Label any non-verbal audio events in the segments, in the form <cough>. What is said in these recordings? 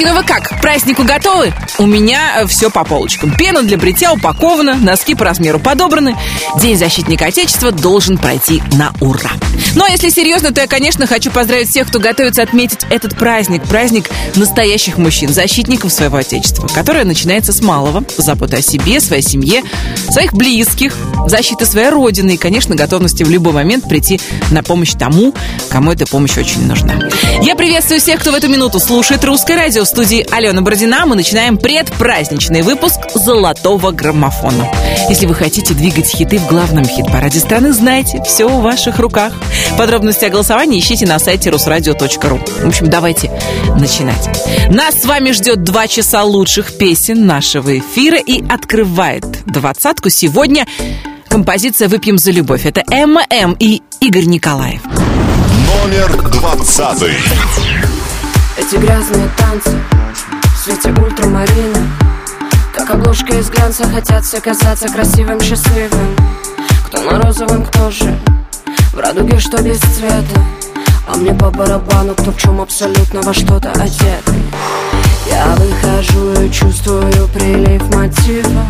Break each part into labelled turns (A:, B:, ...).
A: Девочки, ну вы как, к празднику готовы? У меня э, все по полочкам. Пена для бритья упакована, носки по размеру подобраны. День защитника Отечества должен пройти на ура. Ну а если серьезно, то я, конечно, хочу поздравить всех, кто готовится отметить этот праздник. Праздник настоящих мужчин, защитников своего Отечества, которое начинается с малого. Заботы о себе, своей семье, своих близких, защиты своей родины и, конечно, готовности в любой момент прийти на помощь тому, кому эта помощь очень нужна. Я приветствую всех, кто в эту минуту слушает русское радио. Студии Алена Бородина мы начинаем предпраздничный выпуск «Золотого граммофона». Если вы хотите двигать хиты в главном хит-параде страны, знайте, все в ваших руках. Подробности о голосовании ищите на сайте русрадио.ру. В общем, давайте начинать. Нас с вами ждет два часа лучших песен нашего эфира и открывает двадцатку сегодня композиция «Выпьем за любовь». Это Эмма М и Игорь Николаев.
B: Номер двадцатый.
C: Эти грязные танцы в свете ультрамарина. Как обложка из глянца хотят все казаться красивым, счастливым. Кто на розовом, кто же в радуге, что без цвета. А мне по барабану, кто в чем абсолютно во что-то одет. Я выхожу и чувствую прилив мотива.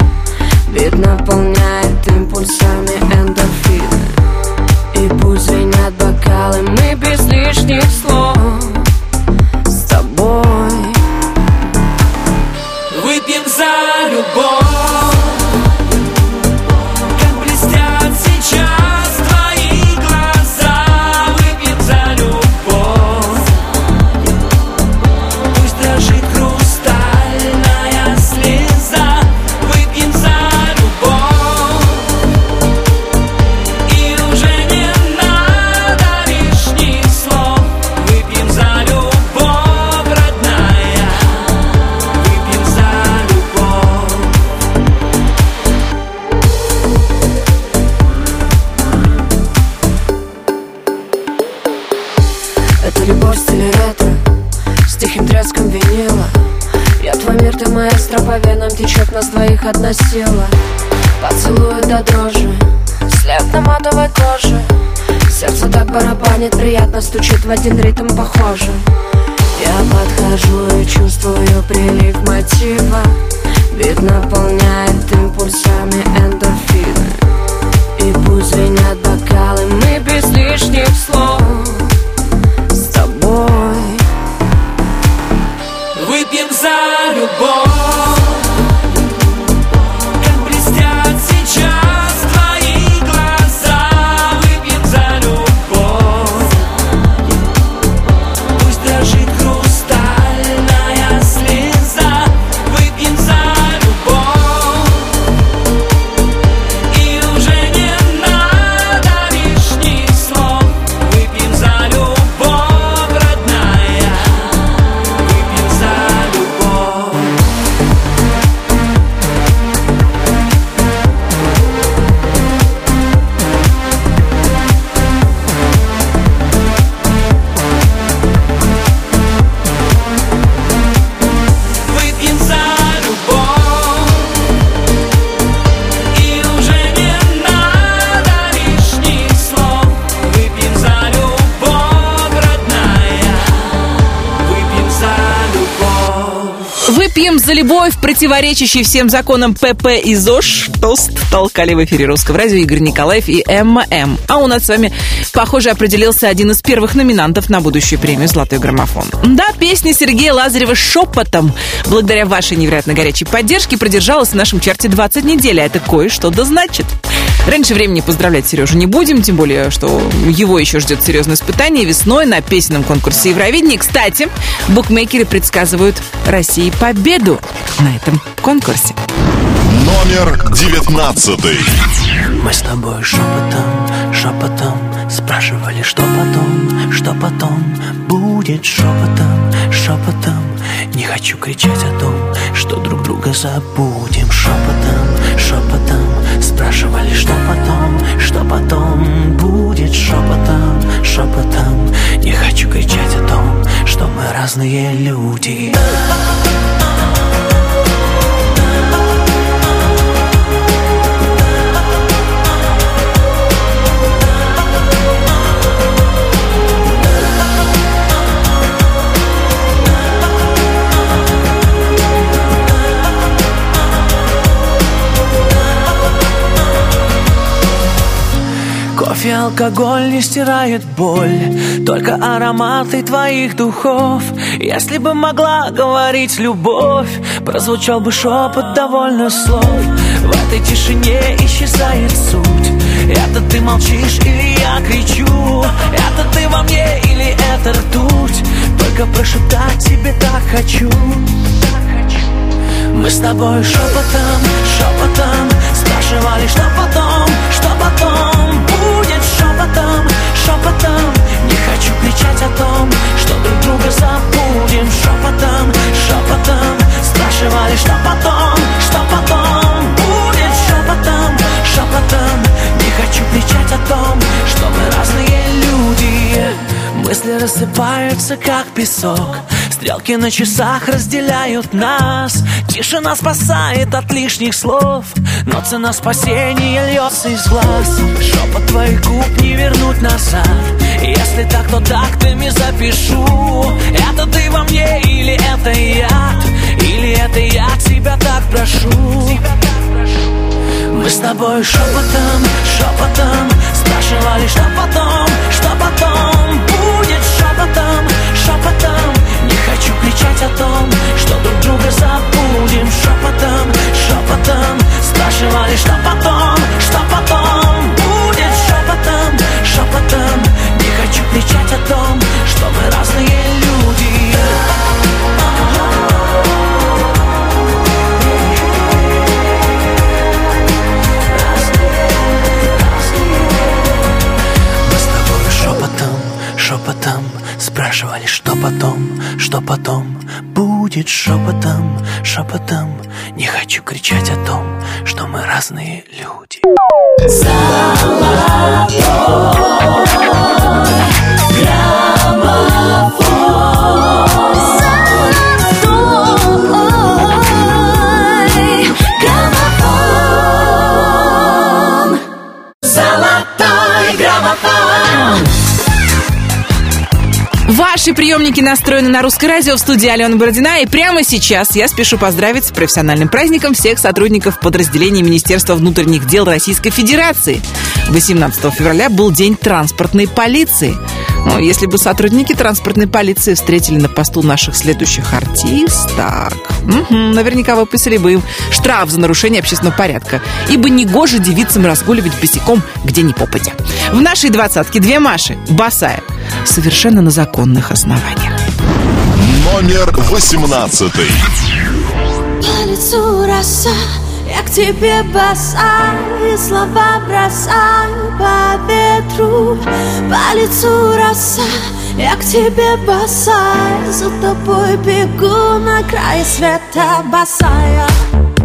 C: Вид наполняет импульсами эндорфины. И пусть звенят бокалы, мы без лишних слов
D: Выпьем за любовь
C: ты маэстро По венам течет нас двоих одна сила. Поцелует до дрожи След на матовой коже. Сердце так барабанит Приятно стучит в один ритм похоже. Я подхожу и чувствую прилив мотива. Вид наполняет импульсами эндорфины. И пусть звенят бокалы Мы без лишних слов
D: Выпьем за любовь за любовь,
A: противоречащий всем законам ПП и ЗОЖ. Тост толкали в эфире русского радио Игорь Николаев и Эмма М. А у нас с вами, похоже, определился один из первых номинантов на будущую премию «Золотой граммофон». Да, песня Сергея Лазарева «Шепотом» благодаря вашей невероятно горячей поддержке продержалась в нашем чарте 20 недель, а это кое-что да значит. Раньше времени поздравлять Сережу не будем, тем более, что его еще ждет серьезное испытание весной на песенном конкурсе Евровидения. Кстати, букмекеры предсказывают России победу на этом конкурсе.
B: Номер девятнадцатый.
E: Мы с тобой шепотом, шепотом Спрашивали, что потом, что потом Будет шепотом, шепотом Не хочу кричать о том, что друг друга забудем Шепотом, шепотом Спрашивали, что потом, что потом Будет шепотом, шепотом. Не хочу кричать о том, что мы разные люди
F: алкоголь не стирает боль Только ароматы твоих духов. Если бы могла говорить любовь Прозвучал бы шепот довольно слов. В этой тишине исчезает суть. Это ты молчишь или я кричу? Это ты во мне или это ртуть? Только прошептать тебе так хочу. Мы с тобой шепотом, шепотом Спрашивали, что потом, что потом шепотом, шепотом. Не хочу кричать о том, что друг друга забудем. Шепотом, шепотом. Спрашивали, что потом, что потом Будет. Шепотом, шепотом. Не хочу кричать о том, что мы разные люди. Мысли рассыпаются, как песок Стрелки на часах разделяют нас. Тишина спасает от лишних слов. Но цена спасения льется из глаз. Шепот твоих губ не вернуть назад. Если так, то тактами запишу. Это ты во мне или это яд Или это я тебя так прошу? Мы с тобой шепотом, шепотом Спрашивали, что потом, что потом? Будет шепотом, шепотом хочу кричать о том, что друг друга забудем Шепотом, шепотом. Спрашивали, что потом, что потом? Будет шепотом, шепотом. Не хочу кричать о том, что мы разные люди. Мы с тобой шепотом, шепотом Спрашивали, что потом, что потом? Будет шепотом, шепотом Не хочу кричать о том, что мы разные люди
A: Ваши приемники настроены на русское радио в студии Алена Бородина. И прямо сейчас я спешу поздравить с профессиональным праздником всех сотрудников подразделений Министерства внутренних дел Российской Федерации. 18 февраля был День транспортной полиции. Ну, если бы сотрудники транспортной полиции встретили на посту наших следующих артисток, мгм, наверняка выписали бы им штраф за нарушение общественного порядка, ибо негоже девицам разгуливать босиком где ни попадя. В нашей двадцатке две Маши, босая, совершенно на законных основаниях.
B: Номер восемнадцатый.
G: По лицу роса, я к тебе бросаю Слова бросаю по ветру По лицу роса, я к тебе бросаю За тобой бегу на край света босая Босая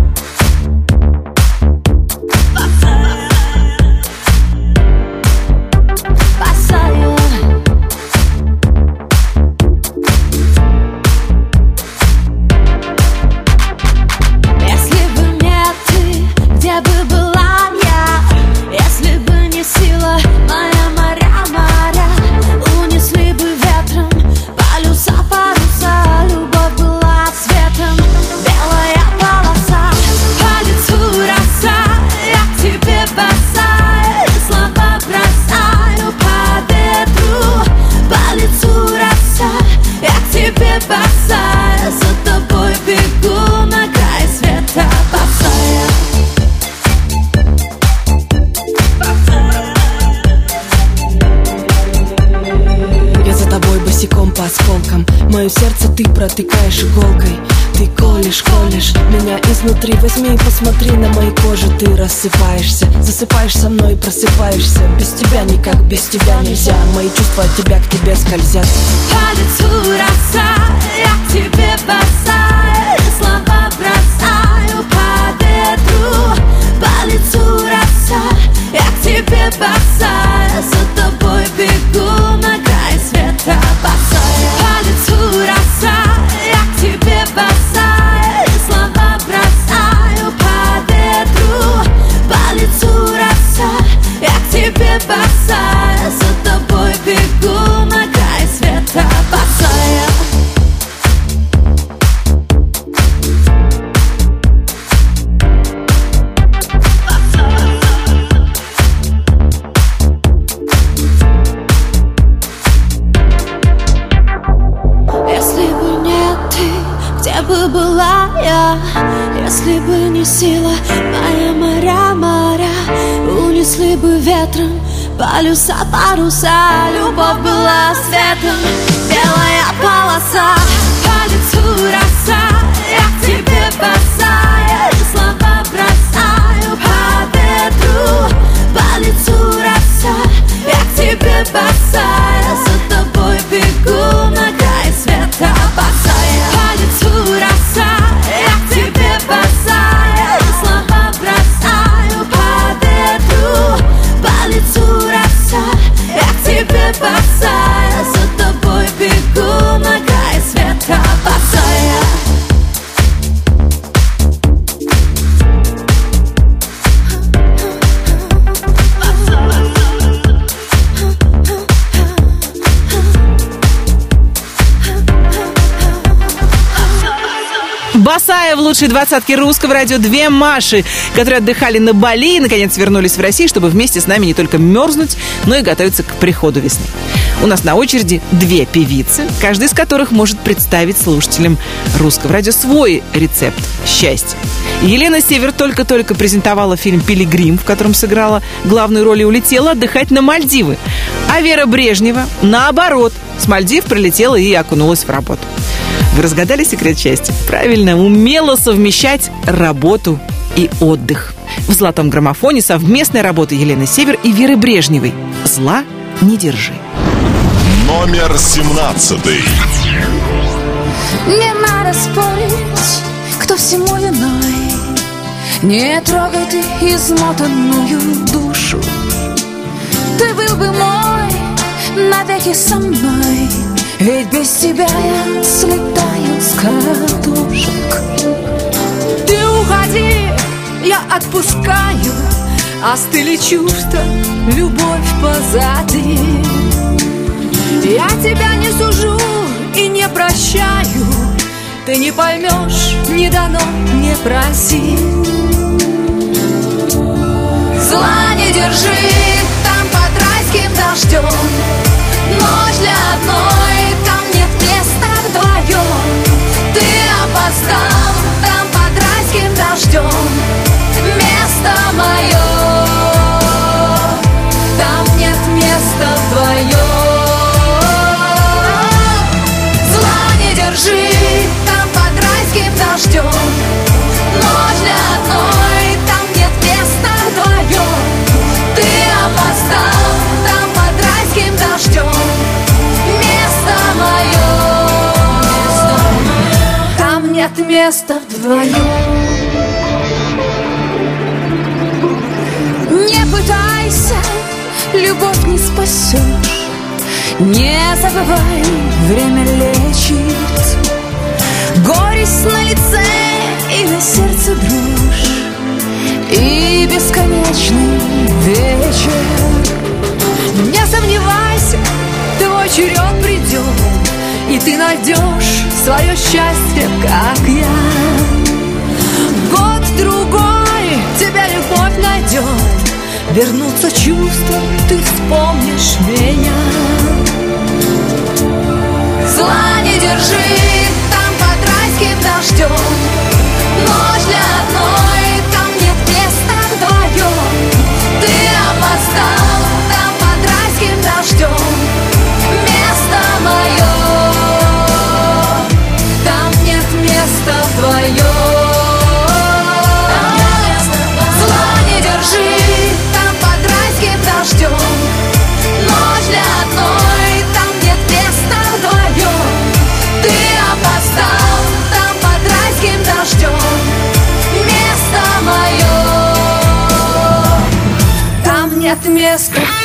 H: изнутри Возьми и посмотри на моей коже. Ты рассыпаешься, засыпаешь со мной и просыпаешься. Без тебя никак, без тебя нельзя. Мои чувства от тебя к тебе скользят.
G: По лицу роса, я к тебе бросаю. Слова бросаю по ветру По лицу роса, я к тебе бросаю
A: лучшей двадцатке русского радио две Маши, которые отдыхали на Бали и, наконец, вернулись в Россию, чтобы вместе с нами не только мерзнуть, но и готовиться к приходу весны. У нас на очереди две певицы, каждая из которых может представить слушателям русского радио свой рецепт счастья. Елена Север только-только презентовала фильм «Пилигрим», в котором сыграла главную роль и улетела отдыхать на Мальдивы. А Вера Брежнева, наоборот, с Мальдив прилетела и окунулась в работу. Вы разгадали секрет счастья? Правильно, умело совмещать работу и отдых. В «Золотом граммофоне» совместная работа Елены Север и Веры Брежневой. «Зла не держи».
B: Номер семнадцатый.
G: Не надо спорить, кто всему виной Не трогай ты измотанную душу Ты был бы мой навеки со мной Ведь без тебя я слетаю с катушек. Ты уходи, я отпускаю Остыли чувства, любовь позади. Я тебя не сужу и не прощаю Ты не поймешь, не дано, не проси. Зла не держи там под райским дождем Ночь для одной, опоздал там под райским дождем Место мое Там нет места вдвоем Зла не держи там под райским дождем нет места вдвоем Не пытайся, любовь не спасешь Не забывай, время лечит. Горесть на лице и на сердце дрожь. И бесконечный вечер. Не сомневайся, твой черед И ты найдешь свое счастье, как я. Год-другой тебя любовь найдет Вернутся чувства, ты вспомнишь меня. Зла не держи там под райским дождем Ночь для одной, Там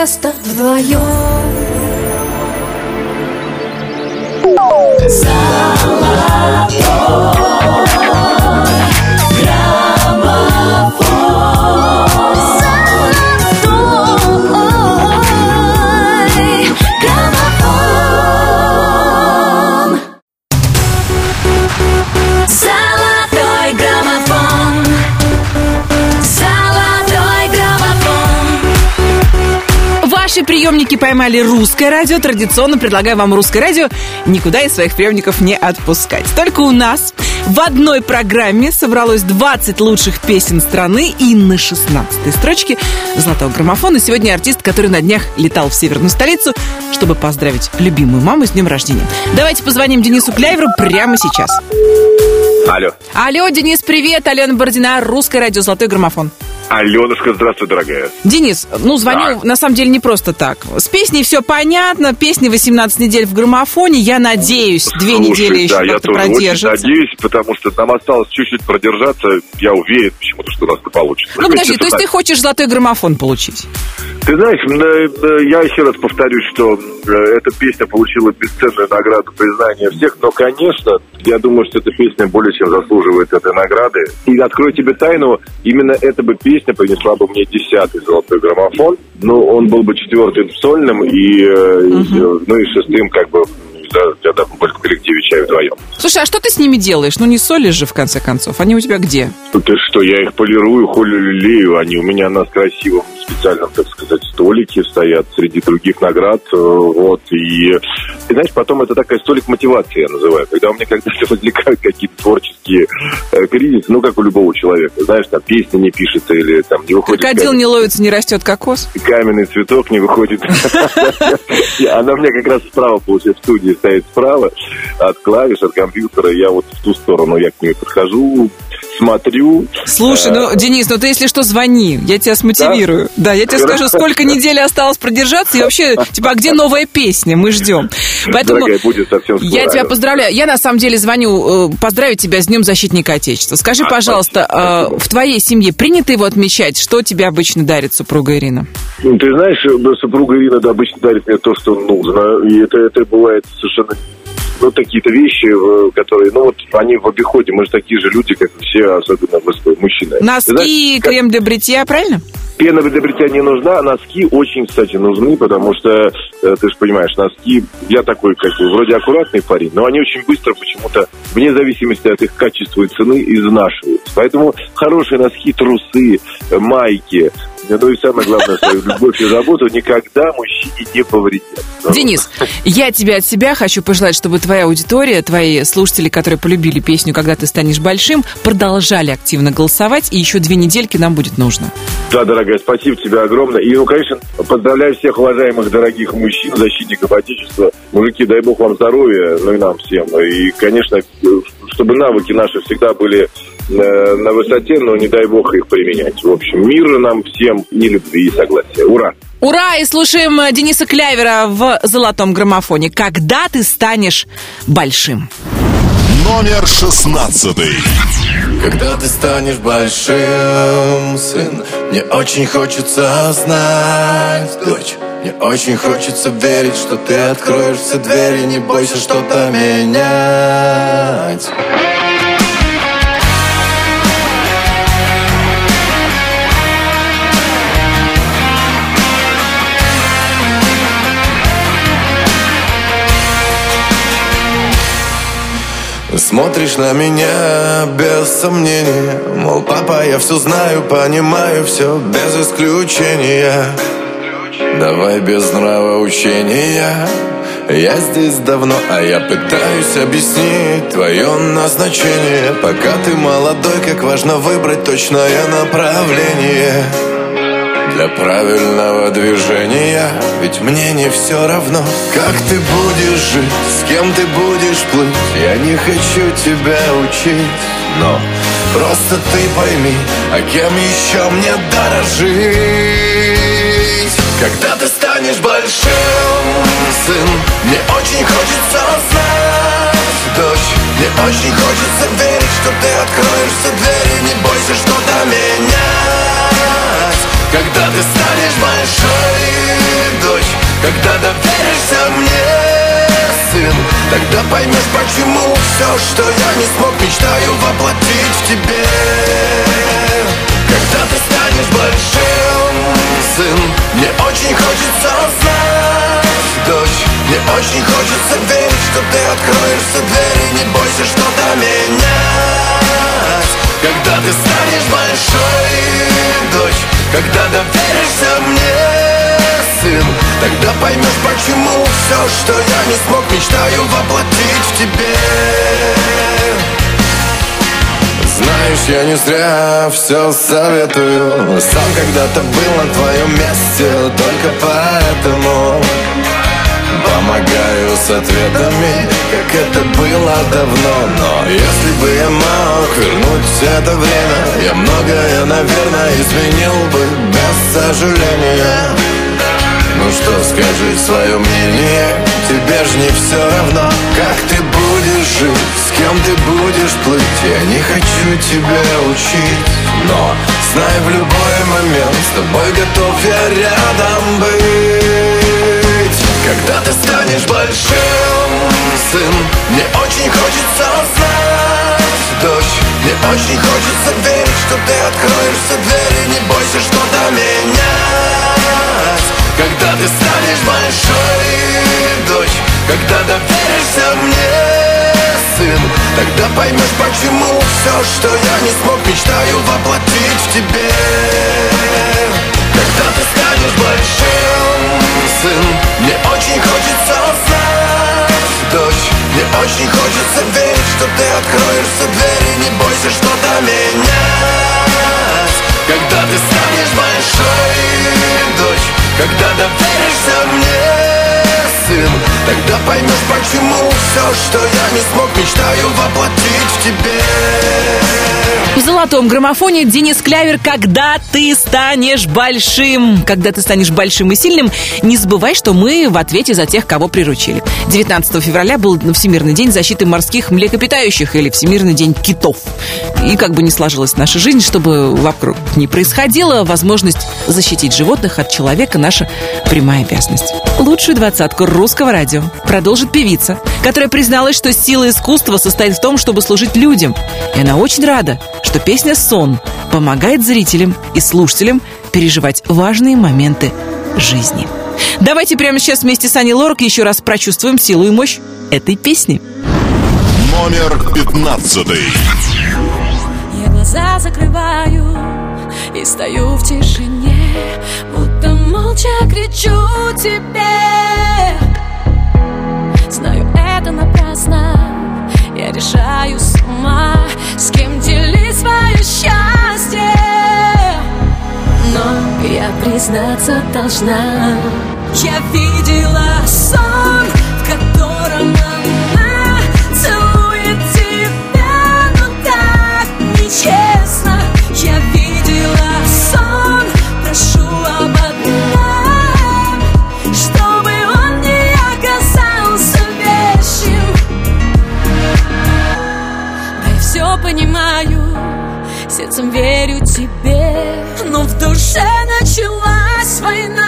G: места вдвоем
A: Ваши приемники поймали русское радио. Традиционно предлагаю вам русское радио никуда из своих приемников не отпускать. Только у нас в одной программе собралось 20 лучших песен страны и на 16 строчке золотого граммофона сегодня артист, который на днях летал в северную столицу, чтобы поздравить любимую маму с днем рождения. Давайте позвоним Денису Кляйверу прямо сейчас.
I: Алло.
A: Алло, Денис, привет. Алена Бородина, русское радио «Золотой граммофон».
I: Аленушка, здравствуй, дорогая.
A: Денис, ну, звоню
I: Да.
A: на самом деле не просто так. С песней все понятно, песни 18 недель в граммофоне. Я надеюсь, две
I: Слушай,
A: недели еще
I: да, я тоже очень
A: продержится.
I: надеюсь, потому что нам осталось чуть-чуть продержаться. Я уверен почему-то, что у нас это получится.
A: Ну, подожди, то есть ты хочешь золотой граммофон получить?
I: Ты знаешь, э, э, я еще раз повторюсь, что э, эта песня получила бесценную награду признания всех, но, конечно, я думаю, что эта песня более чем заслуживает этой награды. И открою тебе тайну, именно эта бы песня принесла бы мне десятый золотой граммофон, но он был бы четвертым сольным и, э, и, э, ну и шестым как бы да, когда мы были в коллективе «Чай вдвоем».
A: Слушай, а что ты с ними делаешь? Ну, не солишь же, в конце концов. Они у тебя где?
I: Ну, Ты что, я их полирую, холю, лелею. Они у меня на красивом специальном, так сказать, столике стоят среди других наград. э, Вот. И, ты знаешь, потом это такая столик мотивации, я называю. Когда у меня когда-то <laughs> возникают какие-то творческие э, кризисы, ну, как у любого человека. Знаешь, там песня не пишется или там не выходит...
A: Крокодил
I: камень-
A: не ловится, не растет кокос.
I: каменный цветок не выходит. <laughs> Она у меня как раз справа, получается, в студии стоит справа от клавиш, от компьютера. Я вот в ту сторону, я к ней подхожу, смотрю.
A: Слушай, ну, Денис, ну ты, если что, звони. Я тебя смотивирую. Да, я тебе скажу, сколько недель осталось продержаться. И вообще, <laughs> типа, а где новая песня? Мы ждем. Поэтому
I: Дорогая, будет совсем скоро.
A: я тебя поздравляю. Я, на самом деле, звоню э, поздравить тебя с Днем Защитника Отечества. Скажи,
I: А,
A: пожалуйста,
I: спасибо.
A: э, в твоей семье принято его отмечать? Что тебе обычно дарит супруга Ирина?
I: Ну, Ты знаешь, э, супруга Ирина да, обычно дарит мне то, что нужно. И это, это бывает совершенно ну, такие-то вещи, которые, ну, вот они в обиходе. Мы же такие же люди, как и все, особенно мужчины.
A: Носки,
I: знаешь, как-
A: крем для бритья, правильно?
I: Пена для бритья не нужна, а носки очень, кстати, нужны, потому что, э, ты же понимаешь, носки, я такой, как бы, вроде аккуратный парень, но они очень быстро почему-то, вне зависимости от их качества и цены, изнашиваются. Поэтому хорошие носки, трусы, э, майки, э, ну и самое главное, свою любовь и заботу никогда мужчине не повредят.
A: Денис, я тебе от себя хочу пожелать, чтобы твоя аудитория, твои слушатели, которые полюбили песню «Когда ты станешь большим», продолжали активно голосовать, и еще две недельки нам будет нужно.
I: Да, дорогая, спасибо тебе огромное. И, ну, конечно, поздравляю всех уважаемых, дорогих мужчин, защитников Отечества. Мужики, дай бог вам здоровья, ну и нам всем. И, конечно, чтобы навыки наши всегда были э, на высоте, но не дай бог их применять. В общем, мира нам всем и любви, и согласия. Ура!
A: Ура! И слушаем э, Дениса Клявера в «Золотом граммофоне». «Когда ты станешь большим».
B: Номер шестнадцатый.
J: Когда ты станешь большим, сын Мне очень хочется знать, дочь Мне очень хочется верить, что ты откроешь все двери Не бойся что-то менять. Смотришь на меня без сомнения Мол, папа, я все знаю, понимаю все без исключения Давай без нравоучения Я здесь давно, а я пытаюсь объяснить Твое назначение. Пока ты молодой, как важно выбрать точное направление. Для правильного движения Ведь мне не все равно. Как ты будешь жить, с кем ты будешь плыть? Я не хочу тебя учить Но просто ты пойми А кем еще мне дорожить Когда ты станешь большим, сын Мне очень хочется знать, дочь Мне очень хочется верить, что ты откроешь все двери Не бойся что-то менять когда ты станешь большой, дочь Когда доверишься мне, сын Тогда поймешь, почему все, что я не смог, мечтаю воплотить в тебе. Когда ты станешь большим, сын Мне очень хочется знать, дочь Мне очень хочется верить, что ты откроешь все двери Не бойся что-то менять Когда ты станешь большой, дочь Когда доверишься мне, сын Тогда поймешь, почему все, что я не смог Мечтаю воплотить в тебе знаешь, я не зря все советую. Сам когда-то был на твоем месте Только поэтому Помогаю с ответами, как это было давно. Но если бы я мог вернуть это время Я многое, наверное, изменил бы без сожаления ну что, скажи свое мнение Тебе ж не все равно, как ты будешь жить С кем ты будешь плыть. Я не хочу тебя учить Но знай в любой момент С тобой готов я рядом быть. Когда ты станешь большим, сын Мне очень хочется знать, дочь Мне очень хочется верить, что ты откроешь все двери Не бойся что-то менять когда ты станешь большой, дочь Когда доверишься мне, сын Тогда поймешь, почему все, что я не смог Мечтаю воплотить в тебе. Когда ты станешь большим, сын Мне очень хочется знать, дочь Мне очень хочется верить, что ты откроешь все двери Не бойся что-то менять. Когда ты станешь большой, дочь когда доверишься мне, сын Тогда поймешь, почему все, что я не смог Мечтаю воплотить в тебе
A: В золотом граммофоне Денис Клявер «Когда ты станешь большим». Когда ты станешь большим и сильным, не забывай, что мы в ответе за тех, кого приручили. 19 февраля был Всемирный день защиты морских млекопитающих или Всемирный день китов. И как бы ни сложилась наша жизнь, чтобы вокруг не происходило, возможность защитить животных от человека – наша прямая обязанность. Лучшую двадцатку русского радио продолжит певица, которая призналась, что сила искусства состоит в том, чтобы служить людям. И она очень рада, что песня «Сон» помогает зрителям и слушателям переживать важные моменты жизни. Давайте прямо сейчас вместе с Аней Лорак еще раз прочувствуем силу и мощь этой песни.
B: Номер пятнадцатый.
G: Я глаза закрываю и стою в тишине, будто молча кричу тебе. Знаю, это напрасно, я решаю сама, с кем делить свое счастье. Но я признаться должна, я видела сон, сердцем верю тебе, но в душе началась война.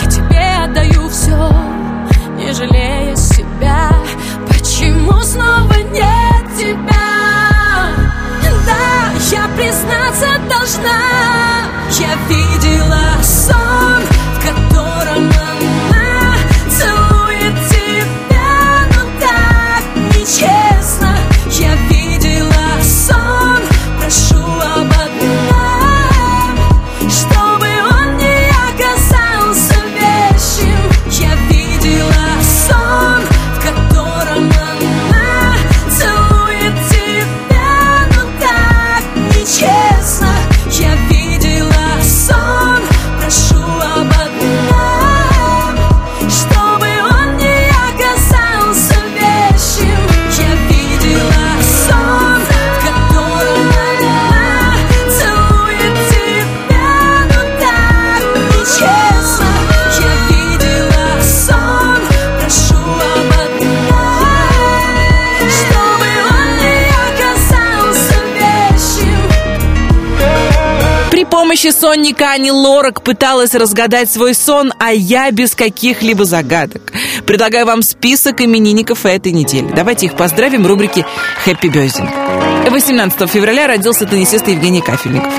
G: Я тебе отдаю все, не жалея себя. Почему снова нет тебя? Да, я признаться должна. Я видела
A: сонника Ани Лорак пыталась разгадать свой сон, а я без каких-либо загадок. Предлагаю вам список именинников этой недели. Давайте их поздравим в рубрике «Хэппи Бёздинг». 18 февраля родился теннисист Евгений Кафельников.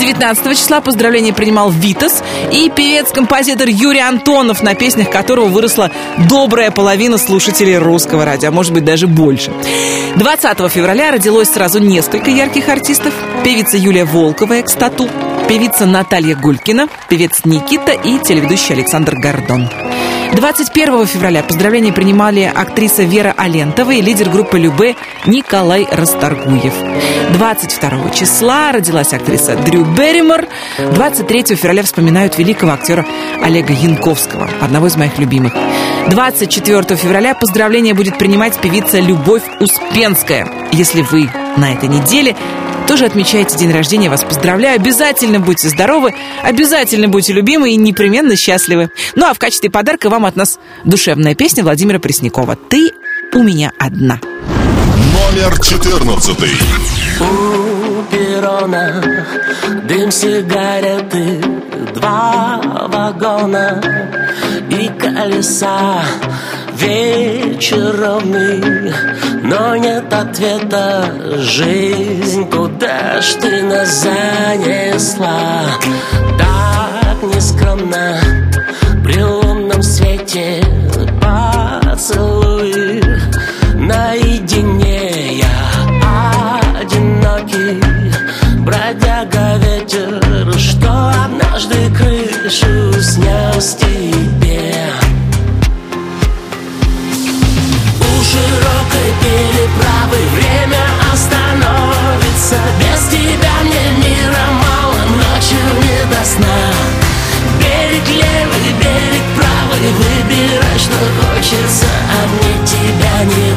A: 19 числа поздравления принимал Витас и певец-композитор Юрий Антонов, на песнях которого выросла добрая половина слушателей русского радио, а может быть даже больше. 20 февраля родилось сразу несколько ярких артистов. Певица Юлия Волкова, экстату, певица Наталья Гулькина, певец Никита и телеведущий Александр Гордон. 21 февраля поздравления принимали актриса Вера Алентова и лидер группы Любе Николай Расторгуев. 22 числа родилась актриса Дрю Берримор. 23 февраля вспоминают великого актера Олега Янковского, одного из моих любимых. 24 февраля поздравления будет принимать певица Любовь Успенская. Если вы на этой неделе тоже отмечаете день рождения, вас поздравляю. Обязательно будьте здоровы, обязательно будьте любимы и непременно счастливы. Ну а в качестве подарка вам от нас душевная песня Владимира Преснякова «Ты у меня одна».
B: Номер 14.
E: У перрона дым сигареты, два вагона и колеса. Вечер ровный, но нет ответа. Жизнь, куда ж ты нас занесла? Так нескромно при лунном свете крышу снес тебе. У широкой переправы время остановится. Без тебя мне мира мало, ночью не до сна. Берег левый, берег правый, выбирай, что хочется А мне тебя не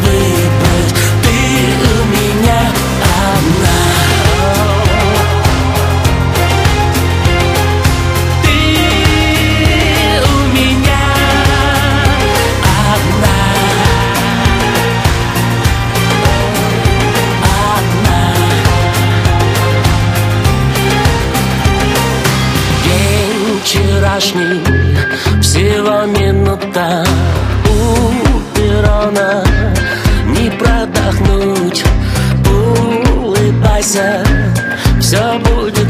E: Все будет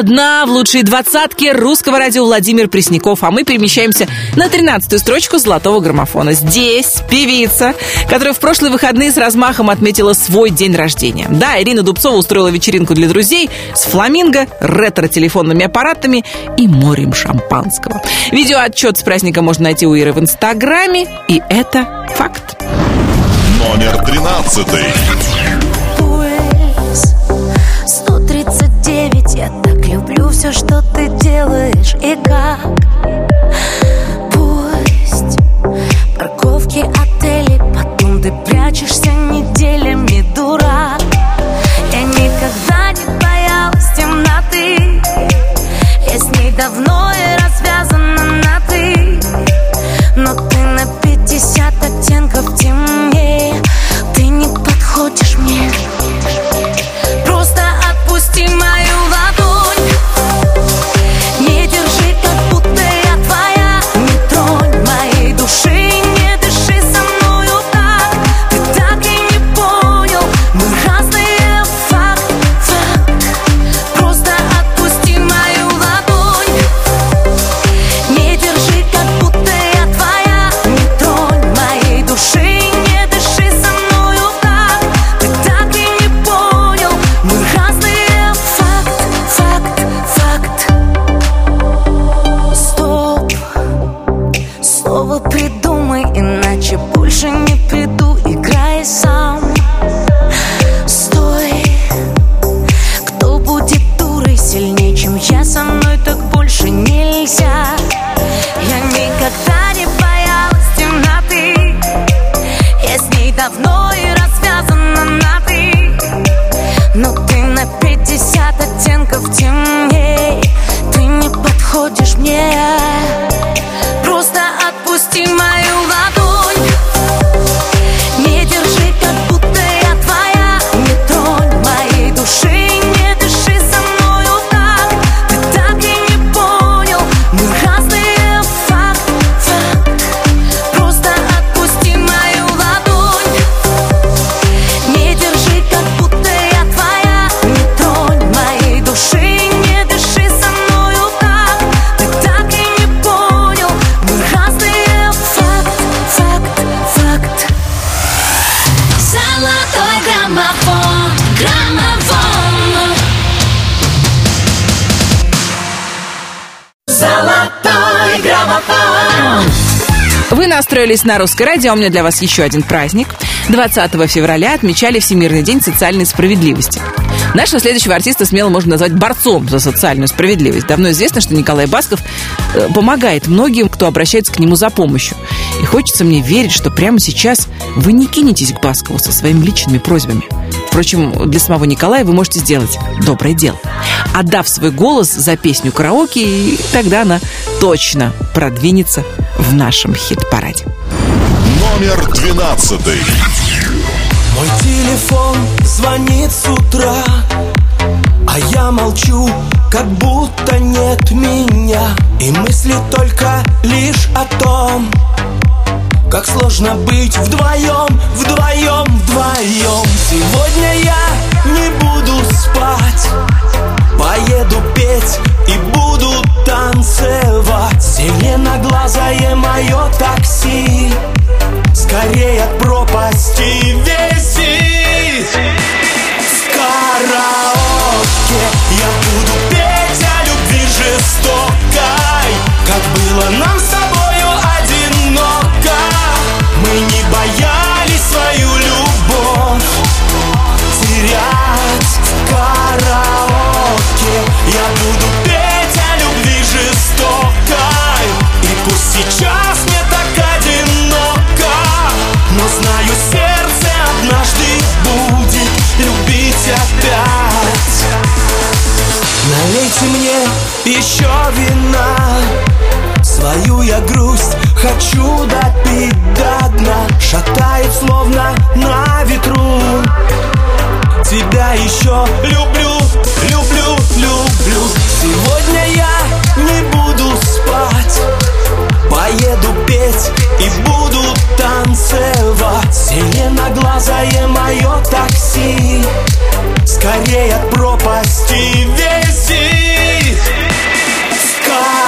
E: одна
A: в лучшей двадцатке русского радио Владимир Пресняков, а мы перемещаемся на тринадцатую строчку золотого граммофона. Здесь певица, которая в прошлые выходные с размахом отметила свой день рождения. Да, Ирина Дубцова устроила вечеринку для друзей с фламинго, ретро-телефонными аппаратами и морем шампанского. Видеоотчет с праздника можно найти у Иры в Инстаграме, и это факт.
B: Номер 13.
G: Уэйс 139 Я так люблю все, что ты делаешь. И как
A: настроились на русское радио, у меня для вас еще один праздник. 20 февраля отмечали Всемирный день социальной справедливости. Нашего следующего артиста смело можно назвать борцом за социальную справедливость. Давно известно, что Николай Басков э, помогает многим, кто обращается к нему за помощью. И хочется мне верить, что прямо сейчас вы не кинетесь к Баскову со своими личными просьбами. Впрочем, для самого Николая вы можете сделать доброе дело. Отдав свой голос за песню караоке, и тогда она точно продвинется в нашем хит-параде.
B: Номер двенадцатый.
E: Мой телефон звонит с утра А я молчу, как будто нет меня И мысли только лишь о том Как сложно быть вдвоем, вдвоем, вдвоем. Сегодня я не буду спать. Поеду петь и буду танцевать. Зеленоглазое мое такси. Скорее от пропасти висит Налейте мне еще вина. Свою я грусть хочу допить до дна Шатает словно на ветру. Тебя еще люблю, люблю, люблю. Сегодня я не буду спать. Поеду петь и буду танцевать. Зеленоглазое мое такси. Скорее от пропасти висит В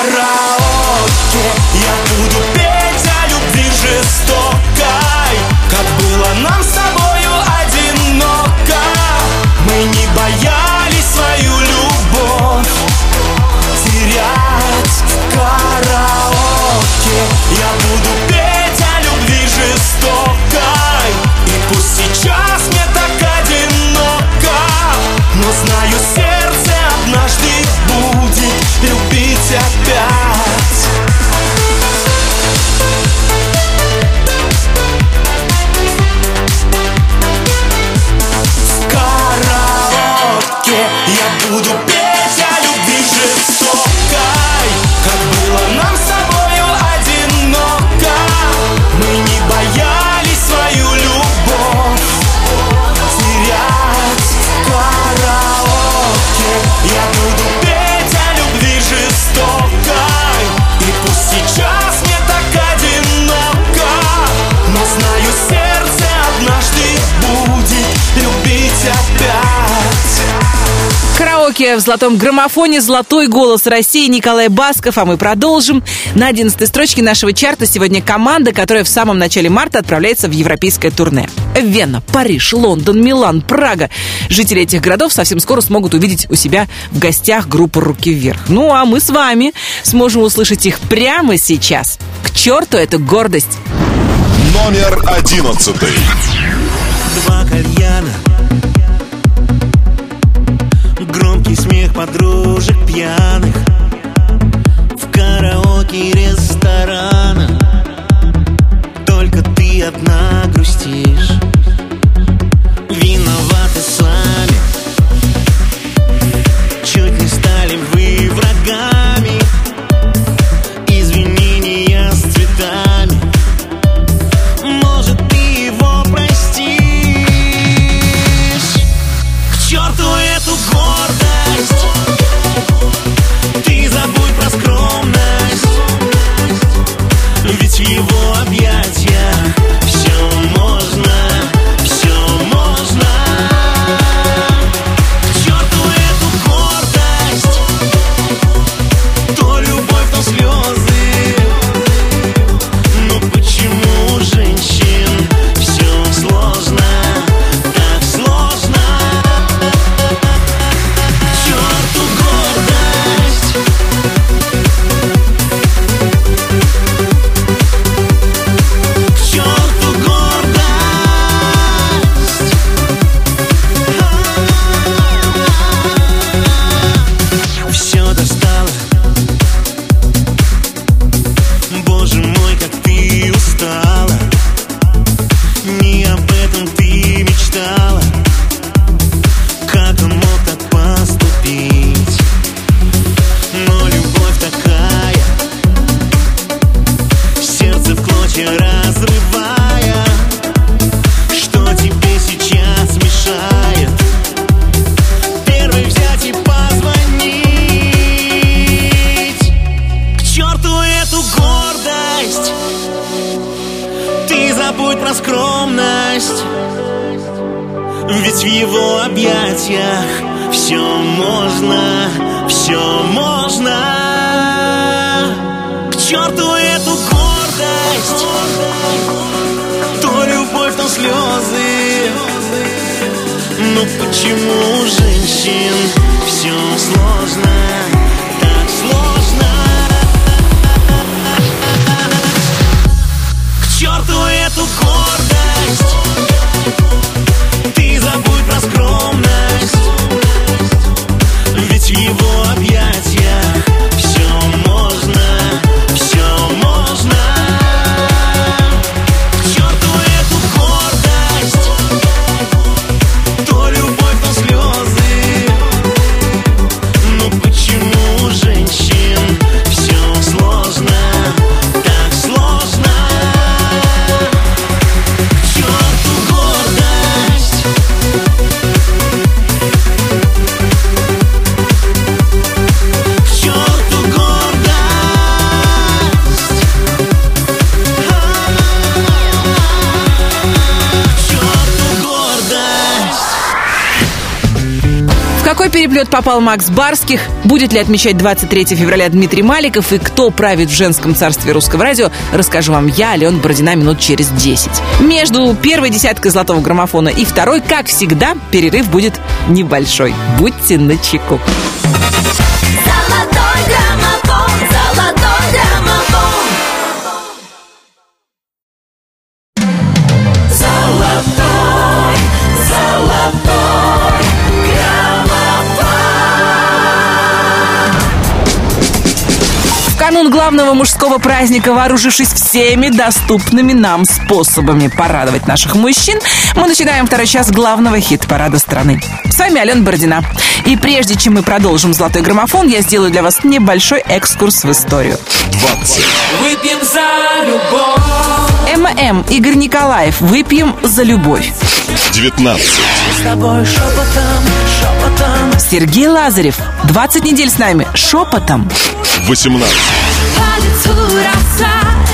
E: караоке. Я буду петь Караоке в
A: золотом граммофоне «Золотой голос России» Николай Басков, а мы продолжим. На 11 строчке нашего чарта сегодня команда, которая в самом начале марта отправляется в европейское турне. Вена, Париж, Лондон, Милан, Прага. Жители этих городов совсем скоро смогут увидеть у себя в гостях группу «Руки вверх». Ну, а мы с вами сможем услышать их прямо сейчас. К черту эту гордость!
B: Номер одиннадцатый.
K: Два кальяна Громкий смех подружек пьяных В караоке ресторана Только ты одна грустишь
A: Будет ли отмечать 23 февраля Дмитрий Маликов? И кто правит в женском царстве русского радио, расскажу вам я, Алена Бородина, минут через 10. Между первой десяткой золотого граммофона и второй, как всегда, перерыв будет небольшой. Будьте начеку.
G: Золотой
A: канун главного мужского праздника, вооружившись всеми доступными нам способами порадовать наших мужчин, мы начинаем второй час главного хит-парада страны. С вами Алена Бородина. И прежде чем мы продолжим «Золотой граммофон», я сделаю для вас небольшой экскурс в историю.
B: 20,
D: Выпьем за любовь
A: ММ Игорь Николаев «Выпьем за любовь».
B: 19,
E: С тобой шепотом, шепотом
A: Сергей Лазарев «20 недель с нами» шепотом.
B: 18,
G: По лицу роса,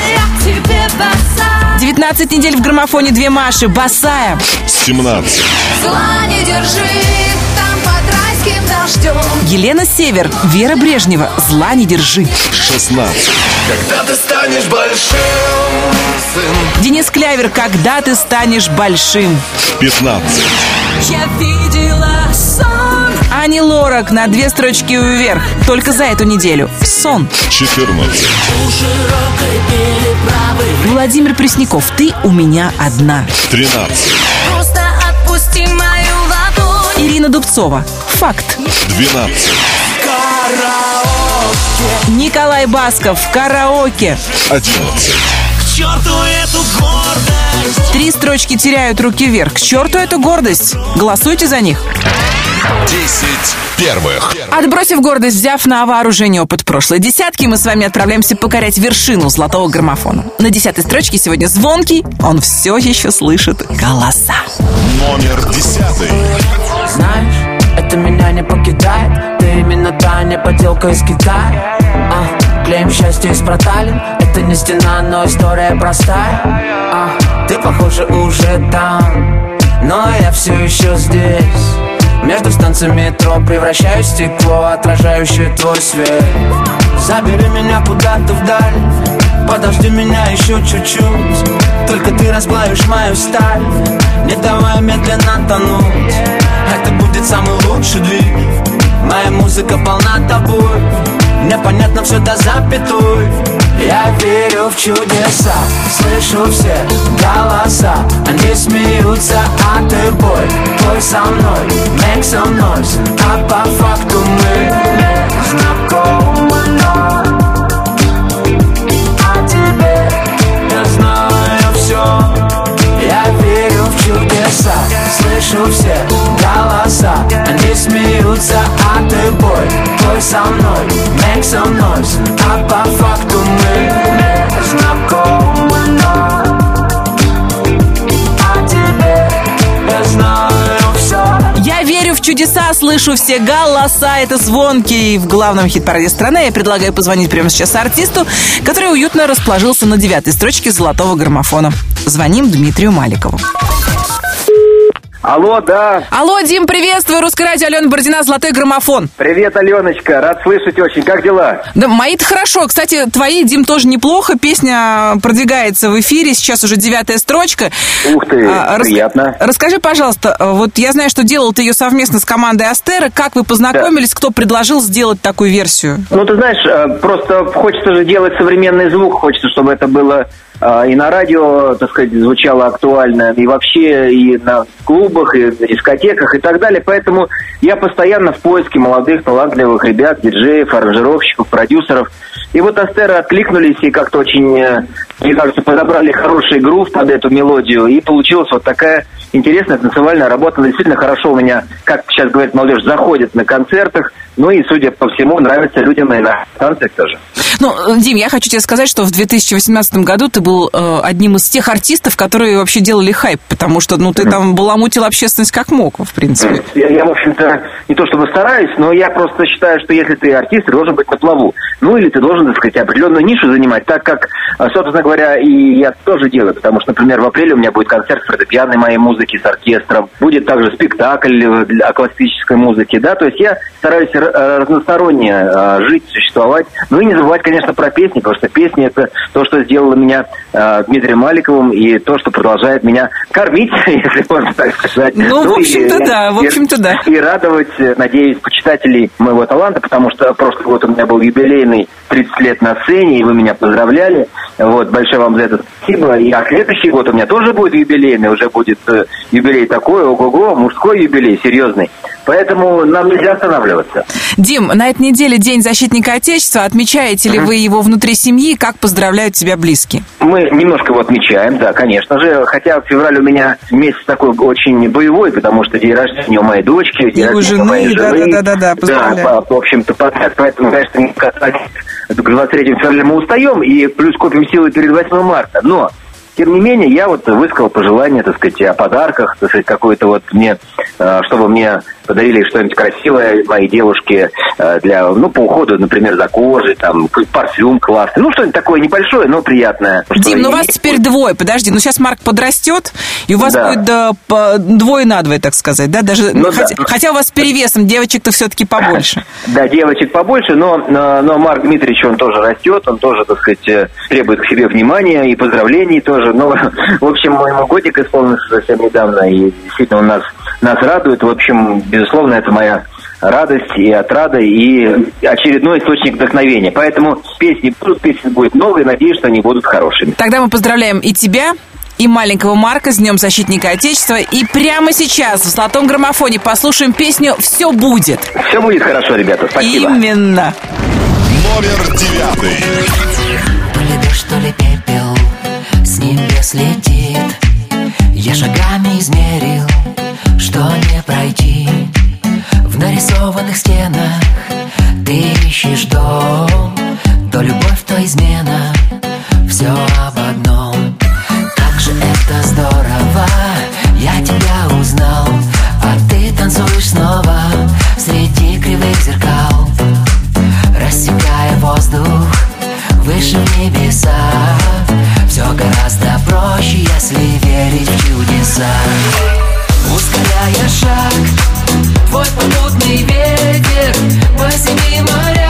G: я к тебе боса
A: 19 недель в граммофоне «Две Маши» Басая.
B: 17,
G: Зла не держи, там под райским дождем
A: Елена Север, Вера Брежнева «Зла не держи».
B: 16,
J: Когда ты станешь большим, сын
A: Денис Клявер «Когда ты станешь большим».
B: 15,
G: Я видела сон
A: Ани Лорак на две строчки вверх. Только за эту неделю. Сон.
B: 14,
A: Владимир Пресняков. Ты у меня одна.
B: 13,
G: Просто отпусти мою ладонь
A: Ирина Дубцова. Факт.
B: 12,
A: Николай Басков. Караоке.
B: 11,
K: К черту эту гордость
A: Три строчки теряют руки вверх. К черту эту гордость. Голосуйте за них.
B: 10 первых.
A: Отбросив гордость, взяв на вооружение опыт прошлой десятки, мы с вами отправляемся покорять вершину золотого граммофона. На десятой строчке сегодня звонкий, он все еще слышит голоса.
B: Номер 10,
L: Знаешь, это меня не покидает Ты именно та не поделка из Китая а, Клеим счастье из проталин Это не стена, но история простая а, Ты, похоже, уже там. Но я все еще здесь. Между станциями метро превращаюсь в стекло, отражающее твой свет. Забери меня куда-то вдаль. Подожди меня еще чуть-чуть. Только ты расплавишь мою сталь. Не давай медленно тонуть. Это будет самый лучший двиг. Моя музыка полна тобой. Мне понятно все до запятой Я верю в чудеса Слышу все голоса. Они смеются, а ты бой Бой со мной, make some noise. А по факту мы слышу все голоса Они смеются, а ты бой Бой со мной, make some noise А по факту мы не знакомы, но О тебе я знаю
A: чудеса, слышу все голоса, это звонки. В главном хит-параде страны я предлагаю позвонить прямо сейчас артисту, который уютно расположился на девятой строчке золотого граммофона. Звоним Дмитрию Маликову.
M: Алло, да.
A: Алло, Дим, приветствую. Русское радио Алена Бородина, золотой граммофон.
M: Привет, Аленочка. Рад слышать очень. Как дела?
A: Да, мои-то хорошо. Кстати, твои, Дим, тоже неплохо. Песня продвигается в эфире. Сейчас уже девятая строчка.
M: Ух ты,
A: А, рас-
M: приятно.
A: Расскажи, пожалуйста, вот я знаю, что делал ты ее совместно с командой Астера. Как вы познакомились? Кто предложил сделать такую версию?
M: Ну, ты знаешь, э, просто хочется же делать современный звук. Хочется, чтобы это было и на радио, так сказать, звучало актуально, и вообще и на клубах, и на дискотеках, и так далее. Поэтому я постоянно в поиске молодых, талантливых ребят, диджеев, аранжировщиков, продюсеров. И вот Астеры откликнулись и как-то очень, э, мне кажется, подобрали хороший грув под эту мелодию. И получилась вот такая интересная танцевальная работа. Действительно хорошо у меня, как сейчас говорит молодежь, заходит на концертах. Ну и, судя по всему, нравится людям и на танцах тоже.
A: Ну, э, Дим, я хочу тебе сказать, что в 2018 году ты был э, одним из тех артистов, которые вообще делали хайп, потому что, ну, ты там баламутил общественность как мог, в принципе.
M: Я, я, в общем-то, не то чтобы стараюсь, но я просто считаю, что если ты артист, ты должен быть на плаву. Ну, или ты должен, так сказать, определенную нишу занимать, так как, э, собственно говоря, и я тоже делаю. Потому что, например, в апреле у меня будет концерт фортепианной моей музыки с оркестром. Будет также спектакль э, для классической музыки, да. То есть я стараюсь э, разносторонне э, жить, существовать. Ну и не забывать, конечно, про песни, потому что песни это то, что сделало меня э, Дмитрием Маликовым, и то, что продолжает меня кормить, <laughs> если можно так сказать.
A: Ну, в
M: и-
A: общем-то, да, в
M: и-
A: общем-то, да.
M: и радовать, э, надеюсь, почитателей моего таланта, потому что прошлый год у меня был юбилейный 30 лет на сцене, и вы меня поздравляли. Вот, большое вам за это спасибо. И а следующий год у меня тоже будет юбилейный, уже будет э, юбилей такой, ого-го, мужской юбилей, серьезный. Поэтому нам нельзя останавливаться.
A: Дим, на этой неделе День защитника Отечества. Отмечаете ли вы его внутри семьи? Как поздравляют тебя близкие?
M: Мы немножко его отмечаем, да, конечно же. Хотя февраль у меня месяц такой очень боевой, потому что день рождения у моей дочки, день
A: И у
M: рождения моей
A: жены,
M: жены.
A: да-да-да-да, поздравляю.
M: Да, по- в общем-то, подряд. Поэтому, конечно, не касаясь, к 23 февраля мы устаем, и плюс копим силы перед 8 марта. Но, тем не менее, я вот высказал пожелание, так сказать, о подарках, так сказать, какой-то вот мне, э, чтобы мне подарили что-нибудь красивое моей девушке э, для, ну, по уходу, например, за кожей, там, парфюм классный. Ну, что-нибудь такое небольшое, но приятное.
A: Дим, ну
M: Что
A: вас теперь двое. Подожди, ну сейчас Марк подрастет, и у вас
M: Да.
A: будет да, по- двое на двое, так сказать, да? Даже,
M: Ну
A: хотя,
M: да.
A: хотя у вас с перевесом девочек-то все-таки побольше. <laughs>
M: Да, девочек побольше, но, но, но Марк Дмитриевич, он тоже растет, он тоже, так сказать, э, требует к себе внимания и поздравлений тоже. Но, <laughs> в общем, моему годик исполнился совсем недавно, и действительно он нас, нас радует. В общем, безусловно, это моя радость и отрада, и очередной источник вдохновения. Поэтому песни будут, песни будут новые, надеюсь, что они будут хорошими.
A: Тогда мы поздравляем и тебя, и маленького Марка с Днем Защитника Отечества. И прямо сейчас в золотом граммофоне послушаем песню «Все будет».
M: Все будет хорошо, ребята. Спасибо.
A: Именно.
B: Номер девятый.
L: То ли дождь, то ли пепел С небес летит Я шагами измерил Что не пройти. В нарисованных стенах Ты ищешь дом. То любовь, то измена. Все об одном. Как же это здорово. Я тебя узнал А ты танцуешь снова Среди кривых зеркал. Рассекая воздух выше в небеса. Все гораздо проще, если верить в чудеса Ускоряя шаг, твой попутный ветер По семи морям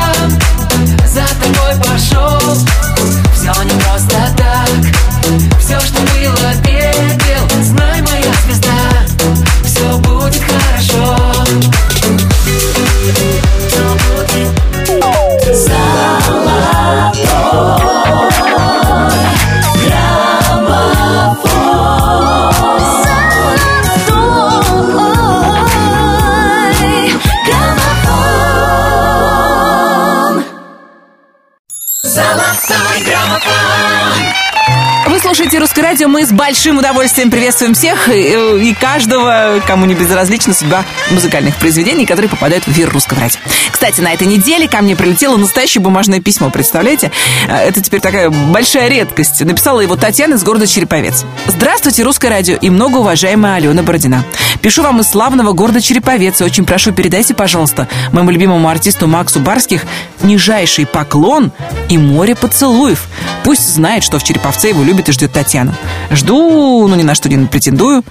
A: большим удовольствием приветствуем всех и, и каждого, кому не безразлична судьба музыкальных произведений, которые попадают в эфир «Русского радио». Кстати, на этой неделе ко мне прилетело настоящее бумажное письмо, представляете? Э, Это теперь такая большая редкость. Написала его Татьяна из города Череповец. Здравствуйте, «Русское радио» и многоуважаемая Алена Бородина. Пишу вам из славного города Череповец. и Очень прошу, передайте, пожалуйста, моему любимому артисту Максу Барских нижайший поклон и море поцелуев. Пусть знает, что в Череповце его любит и ждет Татьяну. Жду, но ни на что не претендую.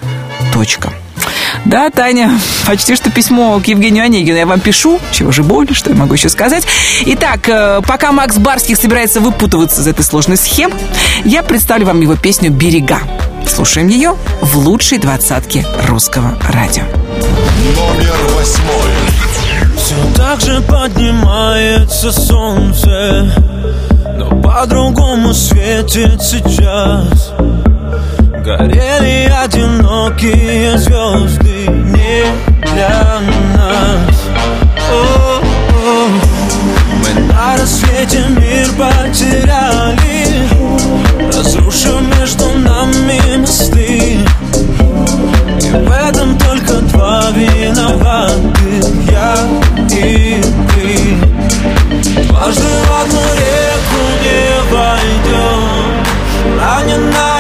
A: Точка. Да, Таня, почти что письмо к Евгению Онегину я вам пишу. Чего же более, что я могу еще сказать. Итак, э, пока Макс Барских собирается выпутываться из этой сложной схемы, я представлю вам его песню «Берега». Слушаем ее в лучшей двадцатке русского радио.
B: Номер восьмой.
K: Все так же поднимается солнце Но по-другому светит сейчас Горели одинокие звезды не для нас. О-о. Мы на рассвете мир потеряли Разрушив между нами мосты. И в этом только два виноваты Я и ты. Дважды в одну реку не войдешь Раненое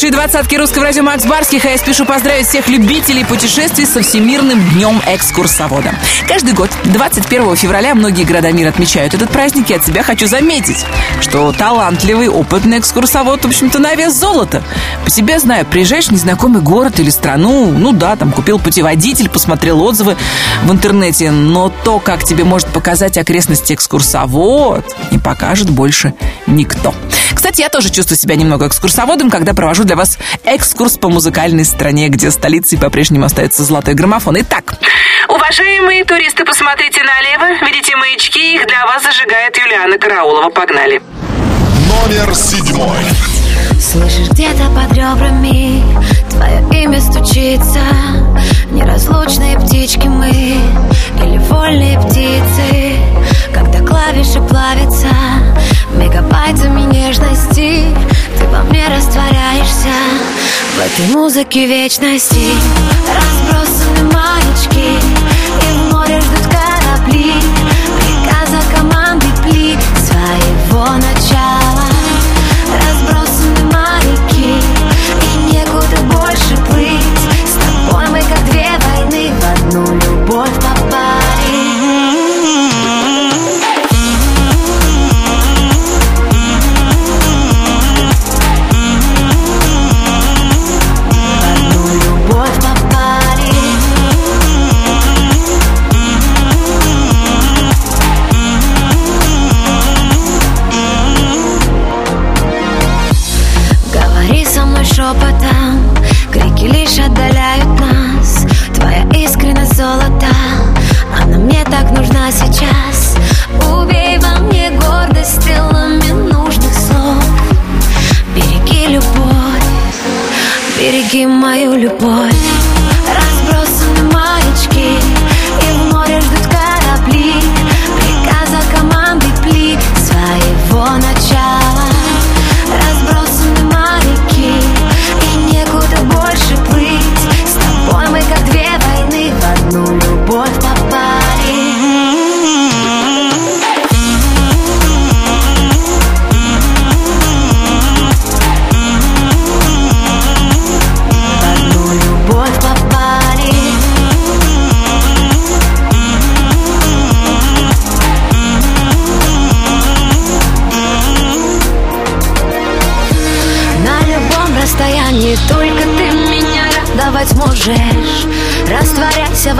A: Лучшей двадцатке русского радио Макс Барских, а я спешу поздравить всех любителей путешествий со Всемирным днем экскурсовода. Каждый год, 21 февраля, многие города мира отмечают этот праздник, и от себя хочу заметить, что талантливый, опытный экскурсовод, в общем-то, на вес золота. По себе знаю, приезжаешь в незнакомый город или страну, ну да, там купил путеводитель, посмотрел отзывы в интернете, но то, как тебе может показать окрестности экскурсовод, не покажет больше никто. Кстати, я тоже чувствую себя немного экскурсоводом, когда провожу для вас экскурс по музыкальной стране, где столицей по-прежнему остается золотой граммофон. Итак, уважаемые туристы, посмотрите налево. Видите маячки, их для вас зажигает Юлиана Караулова. Погнали.
B: Номер седьмой.
G: Слышишь где-то под ребрами Твое имя стучится Неразлучные птички мы Или вольные птицы Когда клавиши плавятся Мегабайтами нежности Ты во мне растворяешься. В
N: этой музыке вечности Разбросаны маячки И в море ждут корабли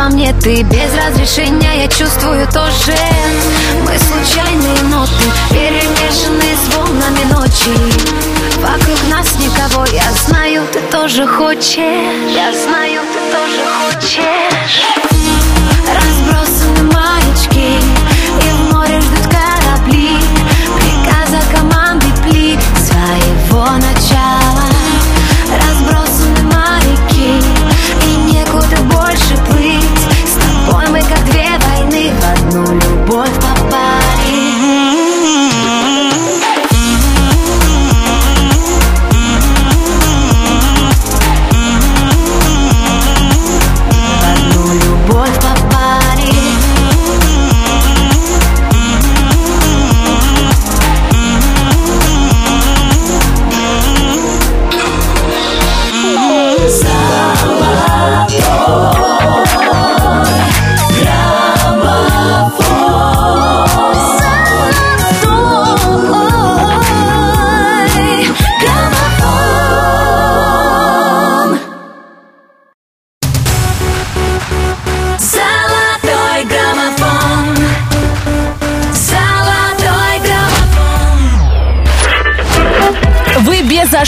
N: во мне ты без разрешения. Я чувствую тоже Мы случайные ноты Перемешанные с волнами ночи. Вокруг нас никого. Я знаю, ты тоже хочешь. Я знаю, ты тоже хочешь. Разбросаны маячки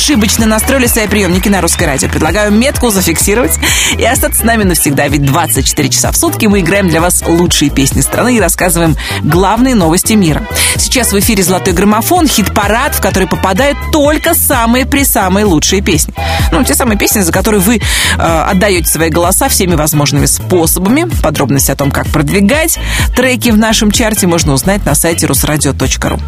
A: безошибочно настроили свои приемники на русское радио. Предлагаю метку зафиксировать и остаться с нами навсегда. Ведь 24 часа в сутки мы играем для вас лучшие песни страны и рассказываем главные новости мира. Сейчас в эфире «Золотой граммофон» хит-парад, в который попадают только самые-присамые лучшие песни. Ну, те самые песни, за которые вы э, отдаете свои голоса всеми возможными способами. Подробности о том, как продвигать треки в нашем чарте, можно узнать на сайте rusradio.ru.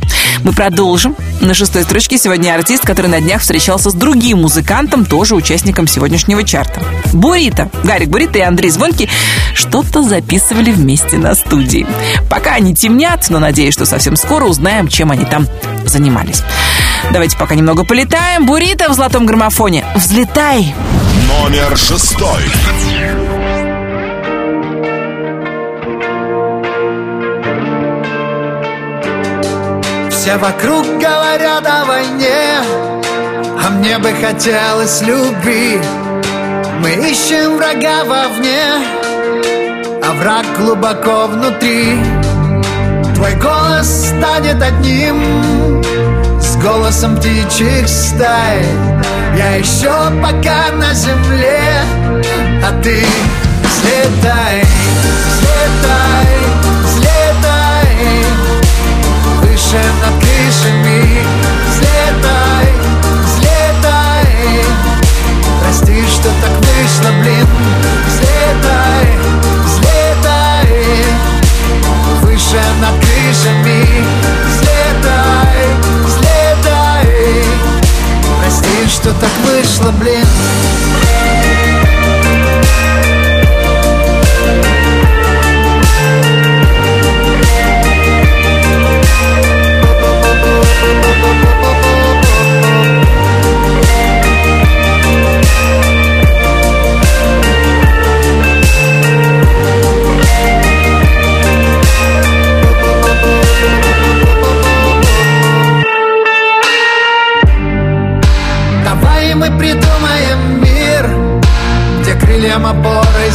A: Мы продолжим. На шестой строчке сегодня артист, который на днях встречался с другим музыкантом, тоже участником сегодняшнего чарта. Бурита. Гарик Бурита и Андрей Звонки что-то записывали вместе на студии. Пока они темнят, но надеюсь, что совсем скоро узнаем, чем они там занимались. Давайте пока немного полетаем. Бурита в золотом граммофоне. Взлетай!
B: Номер шестой.
O: Все вокруг говорят о войне А мне бы хотелось любви. Мы ищем врага вовне А враг глубоко внутри. Твой голос станет одним С голосом птичьих стай. Я еще пока на земле А ты взлетай, взлетай, взлетай. Выше над крышами Взлетай, взлетай Прости, что так вышло блин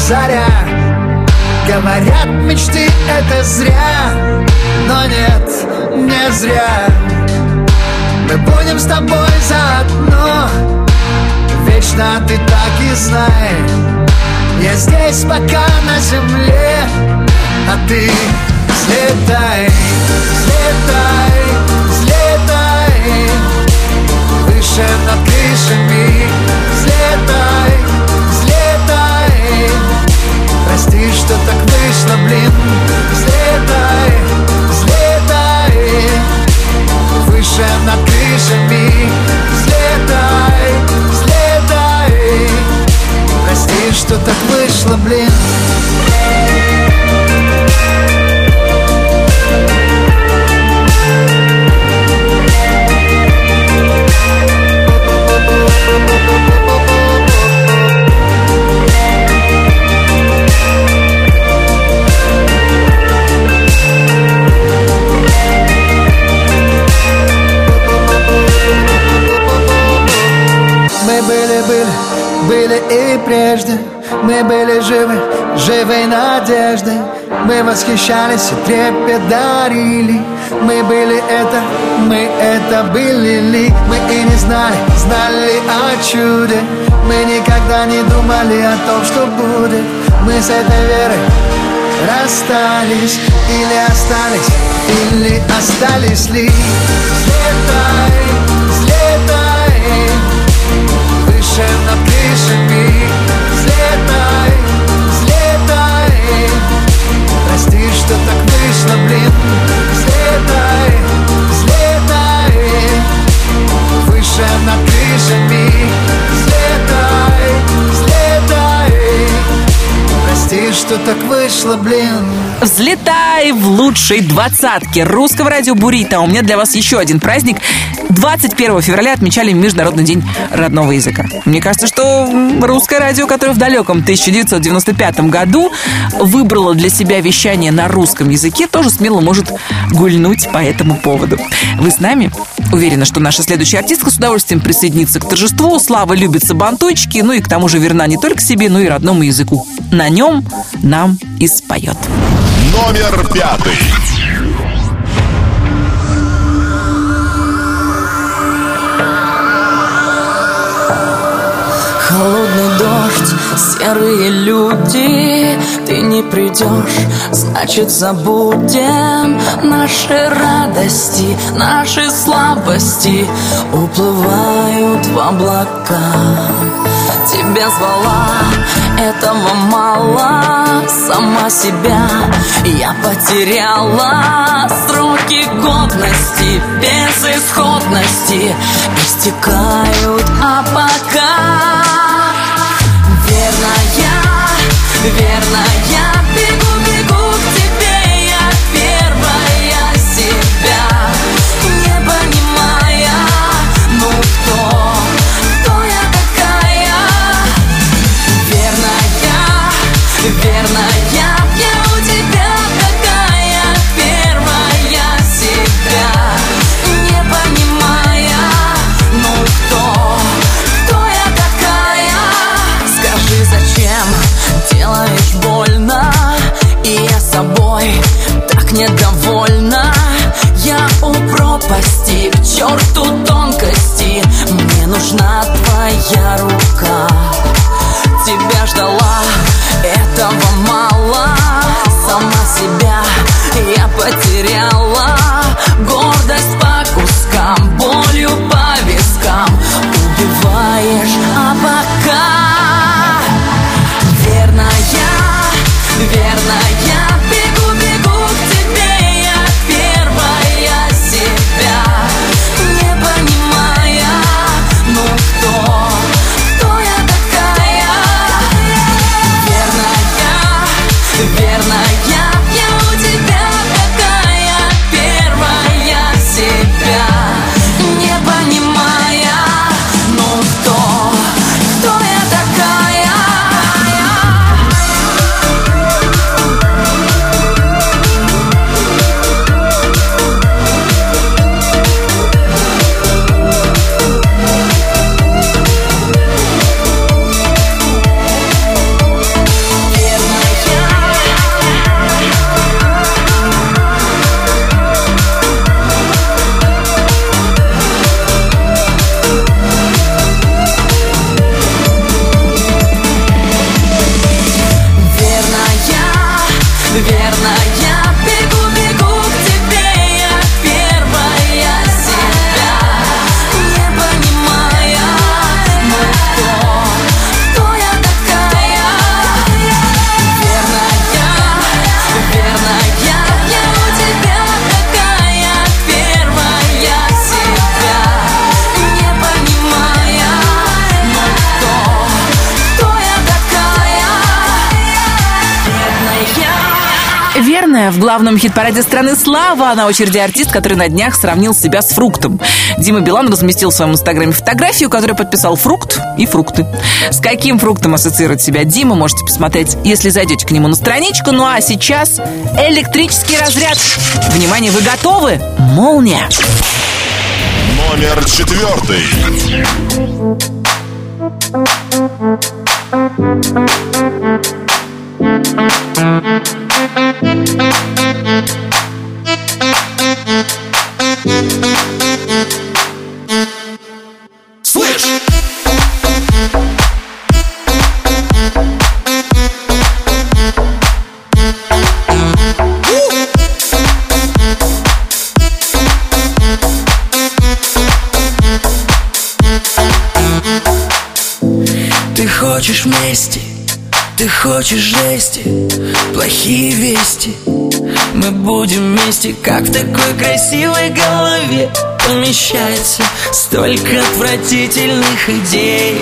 O: заря. Говорят, мечты это зря Но нет, не зря. Мы будем с тобой заодно Вечно ты так и знай. Я здесь пока на земле А ты взлетай, взлетай, взлетай. Выше над крышами Взлетай, взлетай. Выше над крышами. Взлетай, взлетай. Прости, что так вышло, блин Мы были, были, и прежде. Мы были живы, живой надеждой. Мы восхищались и трепет дарили. Мы были это, мы это были. Ли Мы и не знали, знали о чуде. Мы никогда не думали о том, что будет. Мы с этой верой расстались Или остались, или остались ли? Взлетай крышами Взлетай, взлетай Прости, что так вышло, блин Взлетай
A: в лучшей двадцатке русского радио Бурита. У меня для вас еще один праздник. 21 февраля отмечали Международный день родного языка. Мне кажется, что русское радио, которое в далеком 1995 году выбрало для себя вещание на русском языке, тоже смело может гульнуть по этому поводу. Вы с нами? Уверена, что наша следующая артистка с удовольствием присоединится к торжеству. Слава любит сабантуйчики, ну и к тому же верна не только себе, но и родному языку. На нем нам и споет.
B: Номер пятый.
P: Холодный серые люди. Ты не придешь, значит забудем Наши радости, наши слабости. Уплывают в облака. Тебя звала, этого мало. Сама себя я потеряла. Сроки годности, безысходности Истекают, а пока Верная,
A: В главном хит-параде страны «Слава» на очереди артист, который на днях сравнил себя с фруктом. Дима Билан разместил в своем инстаграме фотографию, которая подписал «Фрукт» и «Фрукты». С каким фруктом ассоциирует себя Дима, можете посмотреть, если зайдете к нему на страничку. Ну а сейчас электрический разряд. Внимание, вы готовы? Молния.
B: Номер четвертый.
Q: Слышь!
F: Хочешь жести? Плохие вести. Мы будем вместе, как в такой красивой голове Помещается столько отвратительных идей.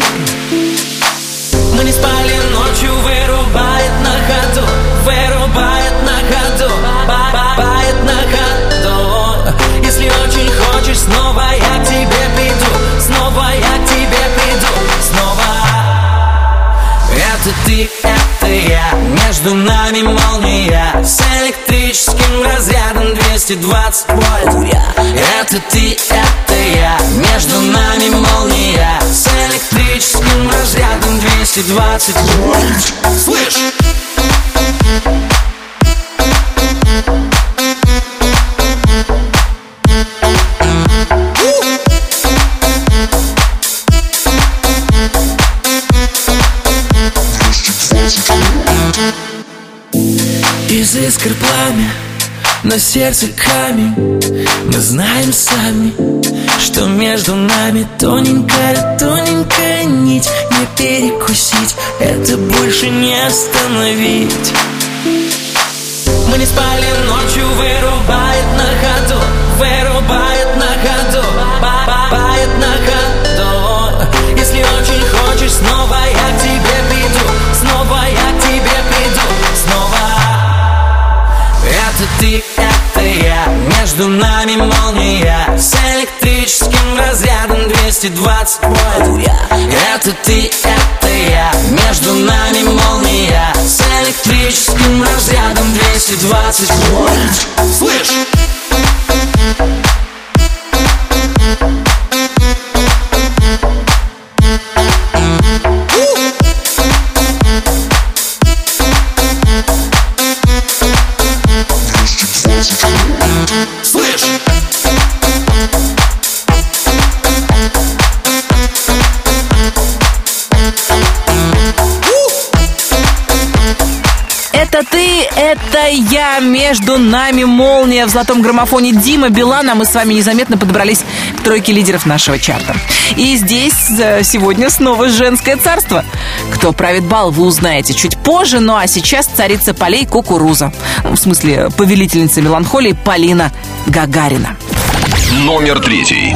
Q: Мы не спали ночью, вырубает на ходу Вырубает на ходу ба- ба- Бает на ходу. Если очень хочешь, снова я к тебе приду Снова я к тебе приду Снова.
F: Это ты, это я. Между нами молния С электрическим разрядом 220 вольт. Это ты, это я. Между нами молния С электрическим разрядом 220 вольт.
Q: Слышь!
F: Искр пламя На сердце камень. Мы знаем сами Что между нами тоненькая, тоненькая нить. Не перекусить Это больше не остановить.
Q: Мы не спали ночью, вырубает на ходу Вырубает
F: ты, это я Между нами молния. С электрическим разрядом 220 вольт. Это ты, это я. Между нами молния. С электрическим разрядом 220 вольт
A: это я, между нами молния в золотом граммофоне Дима Билана. Мы с вами незаметно подобрались к тройке лидеров нашего чарта. И здесь э, сегодня снова женское царство. Кто правит бал, вы узнаете чуть позже. Ну а сейчас царица полей кукуруза. В смысле, повелительница меланхолии Полина Гагарина.
B: Номер третий.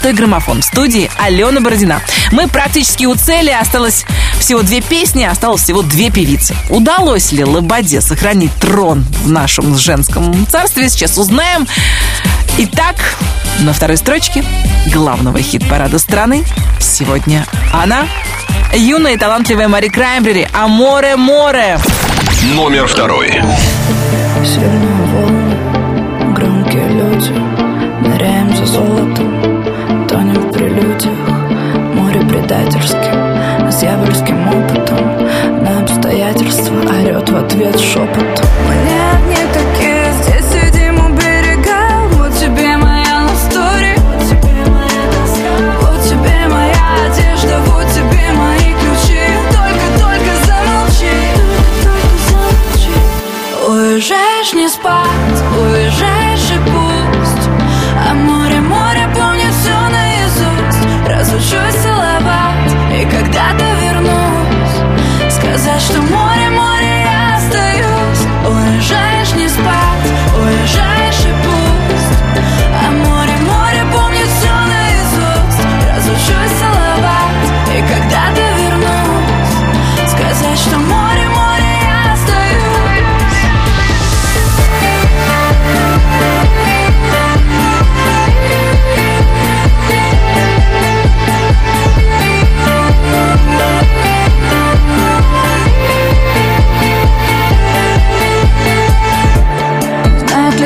R: «Золотой граммофон»
A: в студии Алена Бородина. Мы практически у цели. Осталось всего две песни, осталось всего две певицы. Удалось ли Лободе сохранить трон в нашем женском царстве, сейчас узнаем. Итак, на второй строчке главного хит-парада страны сегодня она, юная и талантливая Мари Краймбрери «Аморе море».
S: Номер второй.
G: Сильные волны, громкие люди Ныряем за золотом, предательским, с дьявольским опытом На обстоятельства орет в ответ шепот Мы не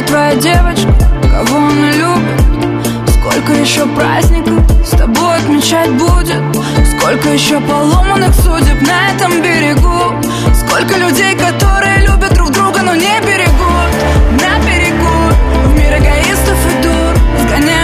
G: твоя девочка, кого она любит? Сколько еще праздников с тобой отмечать будет? Сколько еще поломанных судеб на этом берегу? Сколько людей, которые любят друг друга, но не берегут? На берегу в мир эгоистов и дур Сгоняю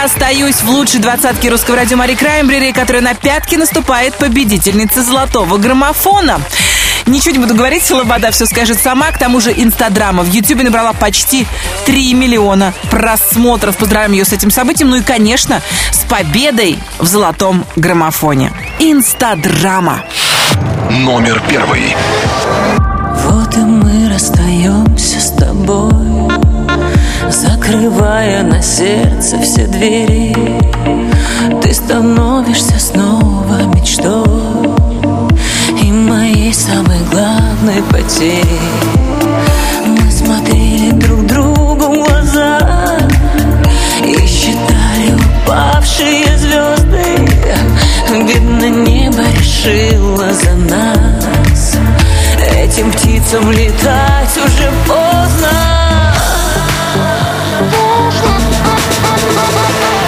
A: я остаюсь» в лучшей двадцатке русского радио Мари Краймбрери, которая на пятки наступает победительница золотого граммофона. Ничего не буду говорить, Лобода все скажет сама. К тому же Инстадрама в Ютьюбе набрала почти 3 миллиона просмотров. Поздравляем ее с этим событием. Ну и, конечно, с победой в золотом граммофоне. Инстадрама.
B: Номер первый.
F: Вот и мы расстаемся с тобой Закрывая на сердце все двери Ты становишься снова мечтой. И моей самой главной потерей Мы смотрели друг другу в глаза И считали упавшие звезды. Видно, небо решило за нас. Этим птицам летать уже поздно I'm, I'm,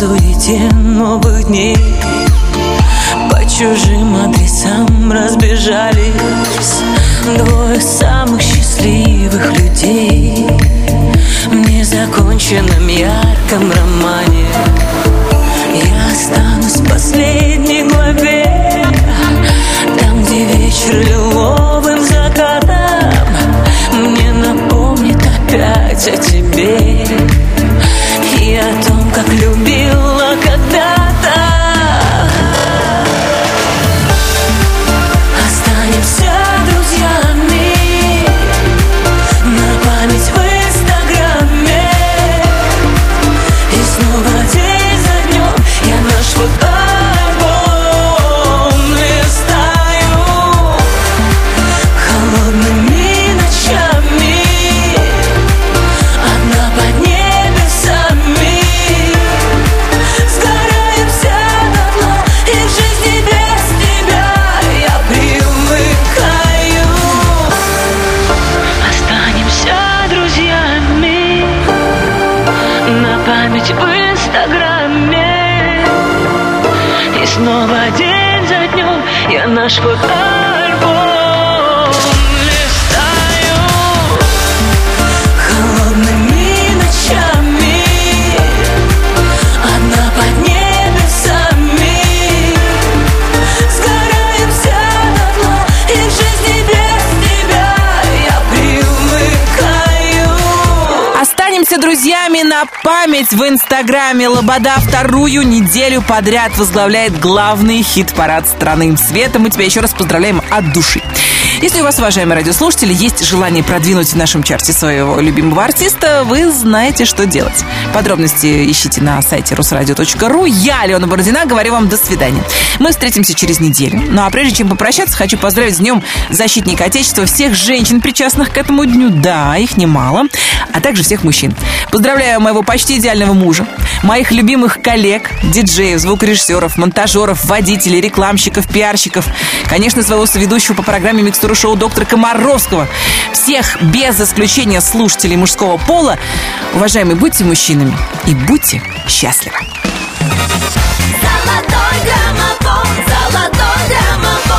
F: суете новых дней. По чужим адресам разбежались. Двое самых счастливых людей. В незаконченном ярком романе память в Инстаграме.
A: Лобода вторую неделю подряд возглавляет главный хит-парад страны. Света, мы тебя еще раз поздравляем от души. Если у вас, уважаемые радиослушатели, есть желание продвинуть в нашем чарте своего любимого артиста, вы знаете, что делать. Подробности ищите на сайте русрадио.ру. Я, Алена Бородина, говорю вам до свидания. Мы встретимся через неделю. Ну а прежде чем попрощаться, хочу поздравить с Днем Защитника Отечества всех женщин, причастных к этому дню. Да, их немало а также всех мужчин. Поздравляю моего почти идеального мужа, моих любимых коллег, диджеев, звукорежиссеров, монтажеров, водителей, рекламщиков, пиарщиков, конечно, своего соведущего по программе «Микстура шоу» доктора Комаровского, всех без исключения слушателей мужского пола. Уважаемые, будьте мужчинами и будьте счастливы. Золотой граммофон, золотой граммофон.